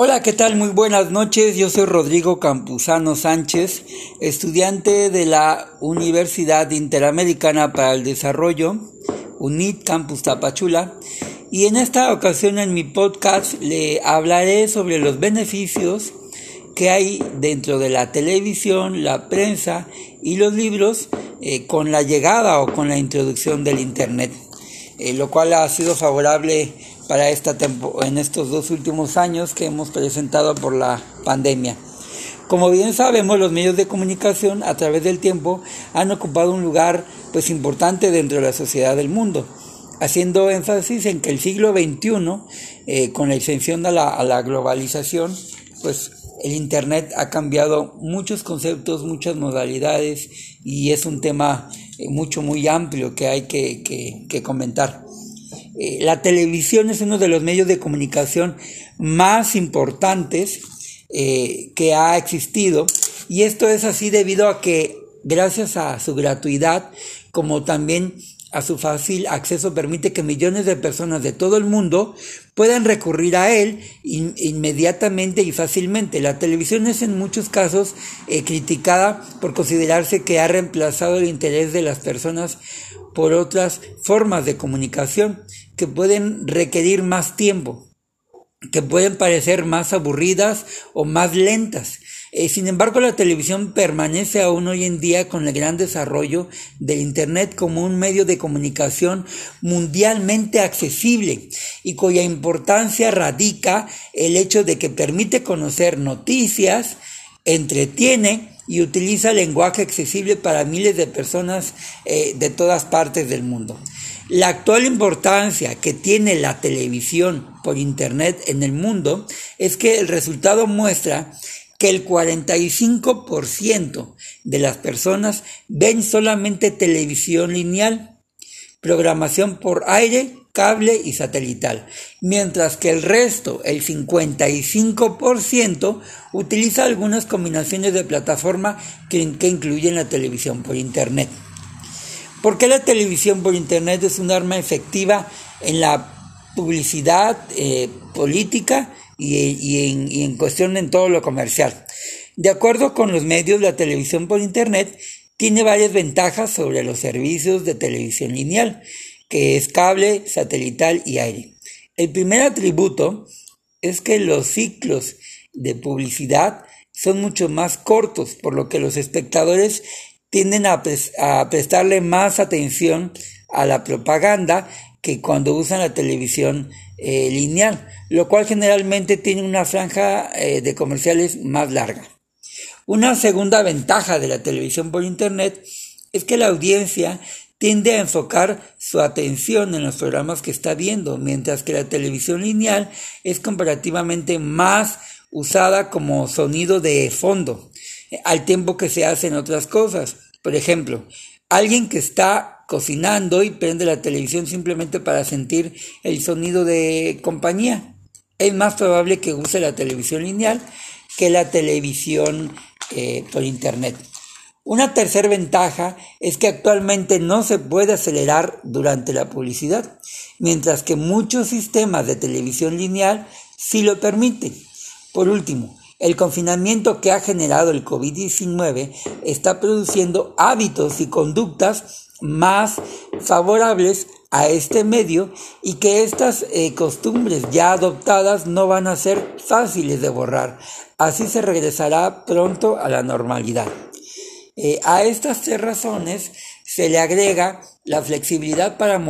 Hola, ¿qué tal? Muy buenas noches. Yo soy Rodrigo Campuzano Sánchez, estudiante de la Universidad Interamericana para el Desarrollo, UNIT Campus Tapachula, y en esta ocasión en mi podcast le hablaré sobre los beneficios que hay dentro de la televisión, la prensa y los libros eh, con la llegada o con la introducción del Internet, eh, lo cual ha sido favorable para esta en estos dos últimos años que hemos presentado por la pandemia. Como bien sabemos, los medios de comunicación a través del tiempo han ocupado un lugar pues importante dentro de la sociedad del mundo, haciendo énfasis en que el siglo XXI, eh, con la extensión a la, a la globalización, pues el Internet ha cambiado muchos conceptos, muchas modalidades y es un tema eh, mucho, muy amplio que hay que, que, que comentar. Eh, la televisión es uno de los medios de comunicación más importantes eh, que ha existido y esto es así debido a que gracias a su gratuidad como también a su fácil acceso permite que millones de personas de todo el mundo puedan recurrir a él inmediatamente y fácilmente. La televisión es en muchos casos eh, criticada por considerarse que ha reemplazado el interés de las personas por otras formas de comunicación que pueden requerir más tiempo, que pueden parecer más aburridas o más lentas. Eh, sin embargo, la televisión permanece aún hoy en día con el gran desarrollo del Internet como un medio de comunicación mundialmente accesible y cuya importancia radica el hecho de que permite conocer noticias, entretiene y utiliza lenguaje accesible para miles de personas eh, de todas partes del mundo. La actual importancia que tiene la televisión por Internet en el mundo es que el resultado muestra que el 45% de las personas ven solamente televisión lineal, programación por aire, cable y satelital, mientras que el resto, el 55%, utiliza algunas combinaciones de plataforma que, incluyen la televisión por Internet. ¿Por qué la televisión por Internet es un arma efectiva en la publicidad eh, política y, en, y en cuestión en todo lo comercial? De acuerdo con los medios, la televisión por Internet tiene varias ventajas sobre los servicios de televisión lineal que es cable, satelital y aire. El primer atributo es que los ciclos de publicidad son mucho más cortos, por lo que los espectadores tienden a, prestarle más atención a la propaganda que cuando usan la televisión eh, lineal, lo cual generalmente tiene una franja eh, de comerciales más larga. Una segunda ventaja de la televisión por Internet es que la audiencia tiende a enfocar su atención en los programas que está viendo, mientras que la televisión lineal es comparativamente más usada como sonido de fondo, al tiempo que se hacen otras cosas. Por ejemplo, alguien que está cocinando y prende la televisión simplemente para sentir el sonido de compañía. Es más probable que use la televisión lineal que la televisión eh, por internet. Una tercera ventaja es que actualmente no se puede acelerar durante la publicidad, mientras que muchos sistemas de televisión lineal sí lo permiten. Por último, el confinamiento que ha generado el COVID-19 está produciendo hábitos y conductas más favorables a este medio y que estas eh, costumbres ya adoptadas no van a ser fáciles de borrar. Así se regresará pronto a la normalidad. Eh, a estas tres razones se le agrega la flexibilidad para,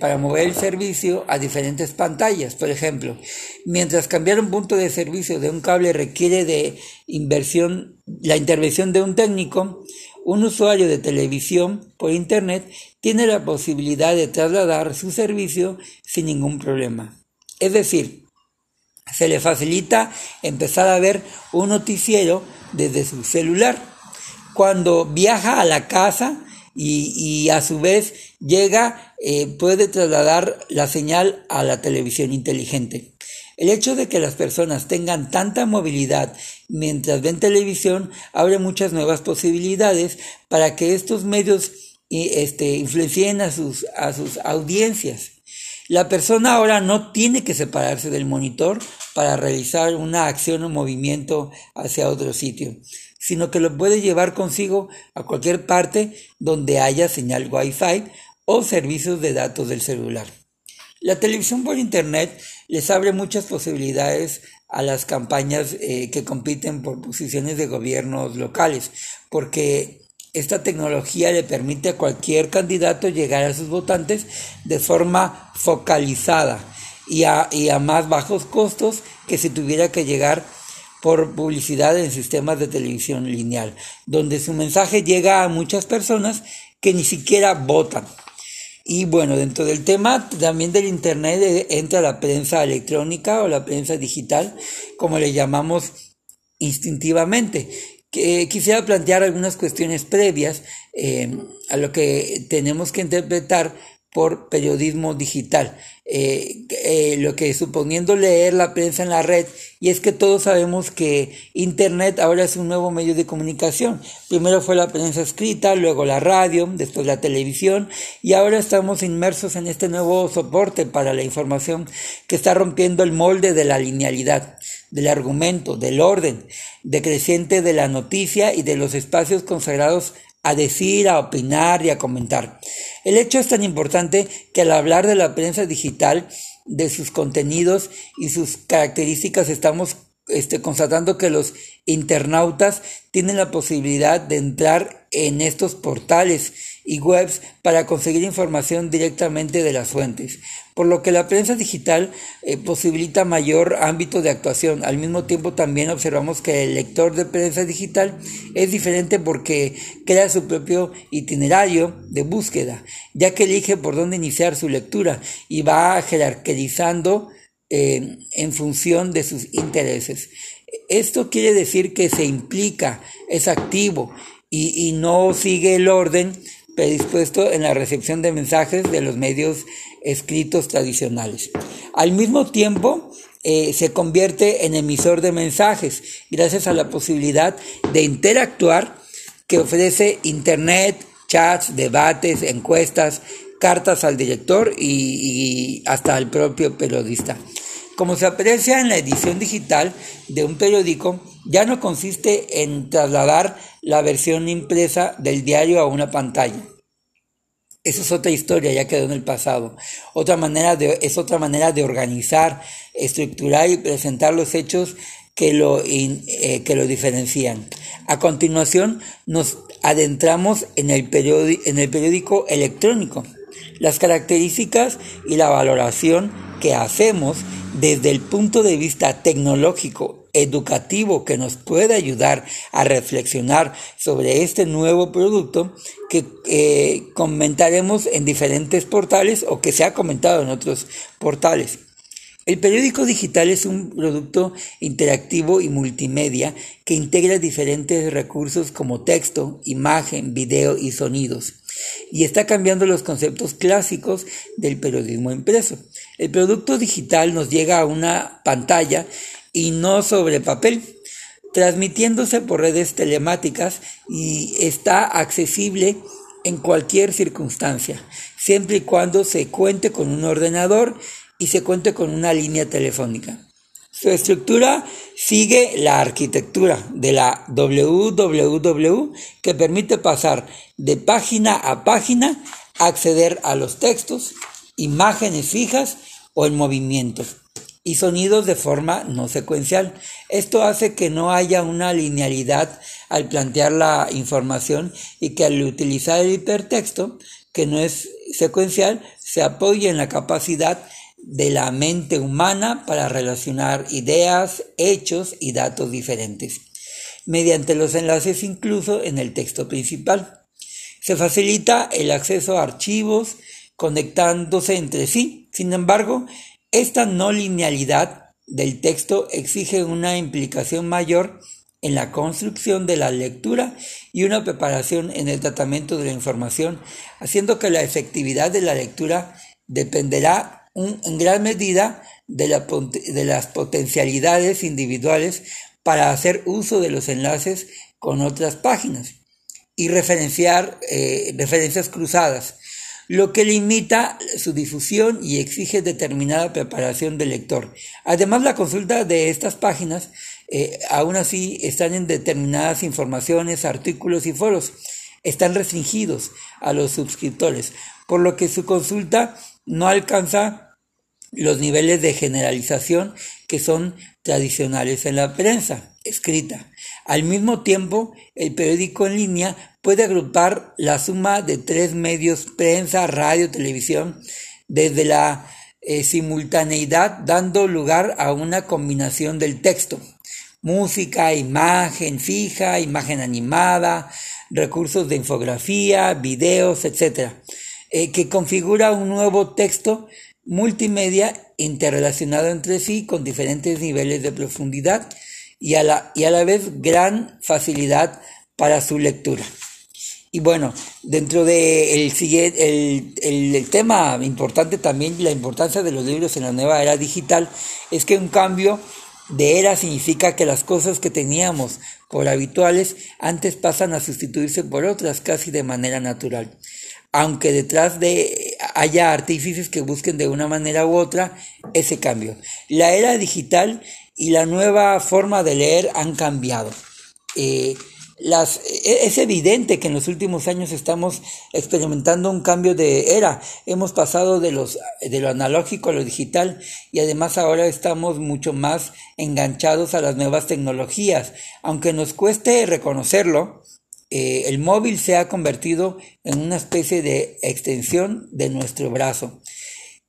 para, mover el servicio a diferentes pantallas. Por ejemplo, mientras cambiar un punto de servicio de un cable requiere de inversión, la intervención de un técnico, un usuario de televisión por Internet tiene la posibilidad de trasladar su servicio sin ningún problema. Es decir, se le facilita empezar a ver un noticiero desde su celular cuando viaja a la casa y, a su vez llega, eh, puede trasladar la señal a la televisión inteligente. El hecho de que las personas tengan tanta movilidad mientras ven televisión abre muchas nuevas posibilidades para que estos medios este, influencien a sus, a sus audiencias. La persona ahora no tiene que separarse del monitor para realizar una acción o movimiento hacia otro sitio, sino que lo puede llevar consigo a cualquier parte donde haya señal Wi-Fi o servicios de datos del celular. La televisión por Internet les abre muchas posibilidades a las campañas eh, que compiten por posiciones de gobiernos locales, porque esta tecnología le permite a cualquier candidato llegar a sus votantes de forma focalizada y a, y a más bajos costos que si tuviera que llegar por publicidad en sistemas de televisión lineal, donde su mensaje llega a muchas personas que ni siquiera votan. Y bueno, dentro del tema también del Internet eh, entra la prensa electrónica o la prensa digital, como le llamamos instintivamente, quisiera plantear algunas cuestiones previas eh, a lo que tenemos que interpretar por periodismo digital, eh, eh, lo que suponiendo leer la prensa en la red, y es que todos sabemos que Internet ahora es un nuevo medio de comunicación. Primero fue la prensa escrita, luego la radio, después la televisión, y ahora estamos inmersos en este nuevo soporte para la información que está rompiendo el molde de la linealidad, del argumento, del orden, decreciente de la noticia y de los espacios consagrados a decir, a opinar y a comentar. El hecho es tan importante que al hablar de la prensa digital, de sus contenidos y sus características, estamos este, constatando que los internautas tienen la posibilidad de entrar en estos portales y webs para conseguir información directamente de las fuentes, por lo que la prensa digital eh, posibilita mayor ámbito de actuación. Al mismo tiempo también observamos que el lector de prensa digital es diferente porque crea su propio itinerario de búsqueda, ya que elige por dónde iniciar su lectura y va jerarquizando en función de sus intereses. Esto quiere decir que se implica, es activo y, y no sigue el orden predispuesto en la recepción de mensajes de los medios escritos tradicionales. Al mismo tiempo, eh, se convierte en emisor de mensajes gracias a la posibilidad de interactuar que ofrece Internet, chats, debates, encuestas, cartas al director y hasta al propio periodista. Como se aprecia en la edición digital de un periódico, ya no consiste en trasladar la versión impresa del diario a una pantalla. Eso es otra historia, ya quedó en el pasado. Otra manera de, es otra manera de organizar, estructurar y presentar los hechos que lo, eh, que lo diferencian. A continuación, nos adentramos en el, en el periódico electrónico. Las características y la valoración que hacemos desde el punto de vista tecnológico educativo que nos puede ayudar a reflexionar sobre este nuevo producto que eh, comentaremos en diferentes portales o que se ha comentado en otros portales. El periódico digital es un producto interactivo y multimedia que integra diferentes recursos como texto, imagen, video y sonidos y está cambiando los conceptos clásicos del periodismo impreso. El producto digital nos llega a una pantalla y no sobre papel, transmitiéndose por redes telemáticas y está accesible en cualquier circunstancia, siempre y cuando se cuente con un ordenador y se cuente con una línea telefónica. Su estructura sigue la arquitectura de la www que permite pasar de página a página, acceder a los textos, imágenes fijas o en movimiento y sonidos de forma no secuencial. Esto hace que no haya una linealidad al plantear la información y que al utilizar el hipertexto, que no es secuencial, se apoye en la capacidad de la mente humana para relacionar ideas, hechos y datos diferentes, mediante los enlaces incluso en el texto principal. Se facilita el acceso a archivos conectándose entre sí. Sin embargo, esta no linealidad del texto exige una implicación mayor en la construcción de la lectura y una preparación en el tratamiento de la información, haciendo que la efectividad de la lectura dependerá en gran medida de, las potencialidades individuales para hacer uso de los enlaces con otras páginas y referenciar eh, referencias cruzadas lo que limita su difusión y exige determinada preparación del lector. Además, la consulta de estas páginas eh, aún así están en determinadas informaciones, artículos y foros. Están restringidos a los suscriptores, por lo que su consulta no alcanza los niveles de generalización que son tradicionales en la prensa escrita. Al mismo tiempo, el periódico en línea puede agrupar la suma de tres medios, prensa, radio, televisión, desde la eh, simultaneidad, dando lugar a una combinación del texto, música, imagen fija, imagen animada, recursos de infografía, videos, etc., eh, que configura un nuevo texto multimedia interrelacionado entre sí con diferentes niveles de profundidad y a la, y a la vez gran facilidad para su lectura. Y bueno, dentro del de el, el, tema importante también, la importancia de los libros en la nueva era digital, es que un cambio de era significa que las cosas que teníamos por habituales antes pasan a sustituirse por otras casi de manera natural. Aunque detrás de haya artífices que busquen de una manera u otra ese cambio. La era digital y la nueva forma de leer han cambiado. Eh, las, e, es evidente que en los últimos años estamos experimentando un cambio de era. Hemos pasado de, los, de lo analógico a lo digital y además ahora estamos mucho más enganchados a las nuevas tecnologías. Aunque nos cueste reconocerlo, eh, el móvil se ha convertido en una especie de extensión de nuestro brazo.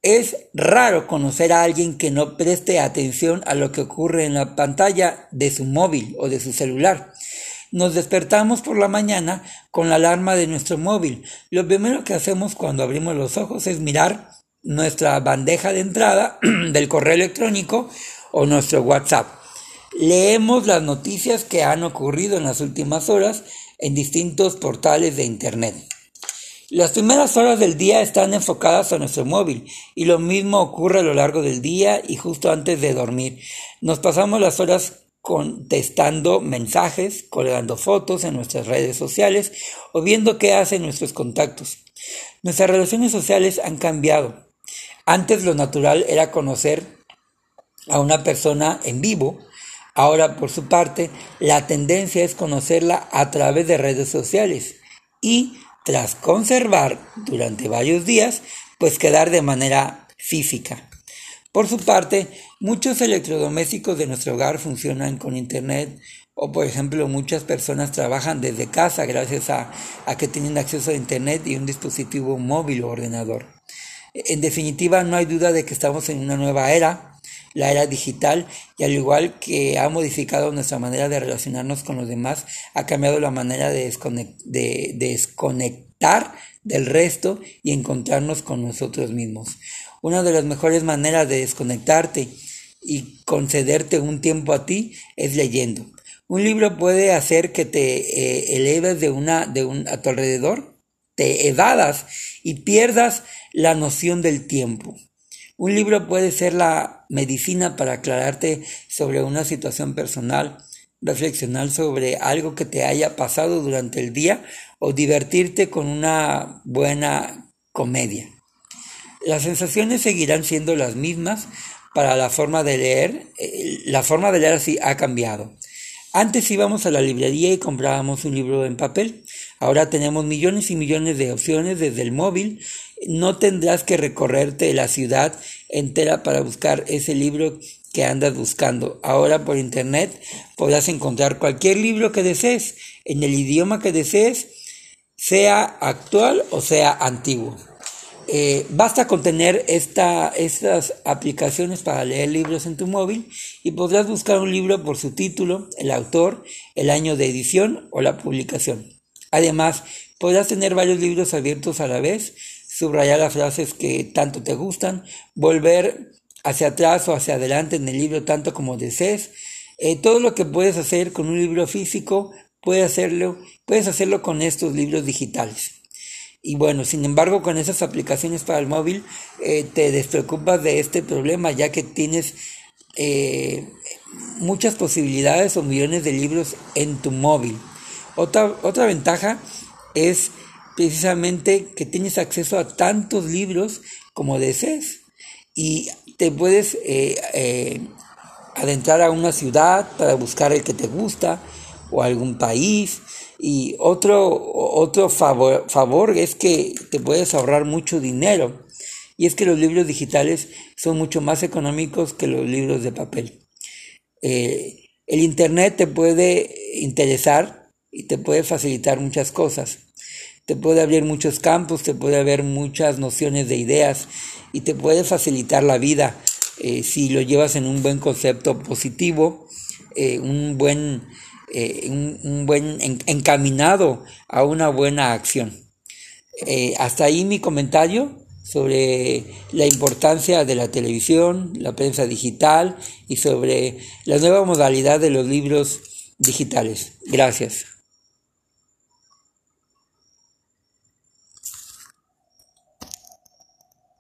Es raro conocer a alguien que no preste atención a lo que ocurre en la pantalla de su móvil o de su celular. Nos despertamos por la mañana con la alarma de nuestro móvil. Lo primero que hacemos cuando abrimos los ojos es mirar nuestra bandeja de entrada del correo electrónico o nuestro WhatsApp. Leemos las noticias que han ocurrido en las últimas horas en distintos portales de Internet. Las primeras horas del día están enfocadas a nuestro móvil y lo mismo ocurre a lo largo del día y justo antes de dormir. Nos pasamos las horas contestando mensajes, colgando fotos en nuestras redes sociales o viendo qué hacen nuestros contactos. Nuestras relaciones sociales han cambiado. Antes lo natural era conocer a una persona en vivo. Ahora, por su parte, la tendencia es conocerla a través de redes sociales y tras conservar durante varios días, pues quedar de manera física. Por su parte, muchos electrodomésticos de nuestro hogar funcionan con Internet o por ejemplo muchas personas trabajan desde casa gracias a, a, que tienen acceso a Internet y un dispositivo móvil o ordenador. En definitiva, no hay duda de que estamos en una nueva era la era digital y al igual que ha modificado nuestra manera de relacionarnos con los demás, ha cambiado la manera de, desconectar del resto y encontrarnos con nosotros mismos. Una de las mejores maneras de desconectarte y concederte un tiempo a ti es leyendo. Un libro puede hacer que te eh, eleves de una, de un, a tu alrededor, te evadas y pierdas la noción del tiempo. Un libro puede ser la medicina para aclararte sobre una situación personal, reflexionar sobre algo que te haya pasado durante el día o divertirte con una buena comedia. Las sensaciones seguirán siendo las mismas para la forma de leer. Eh, la forma de leer así ha cambiado. Antes íbamos a la librería y comprábamos un libro en papel. Ahora tenemos millones y millones de opciones desde el móvil. No tendrás que recorrerte la ciudad entera para buscar ese libro que andas buscando. Ahora por internet podrás encontrar cualquier libro que desees, en el idioma que desees, sea actual o sea antiguo. Eh, basta con tener esta, estas aplicaciones para leer libros en tu móvil y podrás buscar un libro por su título, el autor, el año de edición o la publicación. Además, podrás tener varios libros abiertos a la vez, subrayar las frases que tanto te gustan, volver hacia atrás o hacia adelante en el libro tanto como desees. Eh, todo lo que puedes hacer con un libro físico, puedes hacerlo, puedes hacerlo con estos libros digitales. Y bueno, sin embargo, con esas aplicaciones para el móvil eh, te despreocupas de este problema ya que tienes eh, muchas posibilidades o millones de libros en tu móvil. Otra, otra ventaja es precisamente que tienes acceso a tantos libros como desees y te puedes eh, eh, adentrar a una ciudad para buscar el que te gusta o algún país y otro, otro favor, favor es que te puedes ahorrar mucho dinero y es que los libros digitales son mucho más económicos que los libros de papel. Eh, el Internet te puede interesar y te puede facilitar muchas cosas. Te puede abrir muchos campos, te puede haber muchas nociones de ideas y te puede facilitar la vida eh, si lo llevas en un buen concepto positivo, eh, un buen, un, buen encaminado a una buena acción. hasta ahí mi comentario sobre la importancia de la televisión, la prensa digital y sobre la nueva modalidad de los libros digitales. Gracias.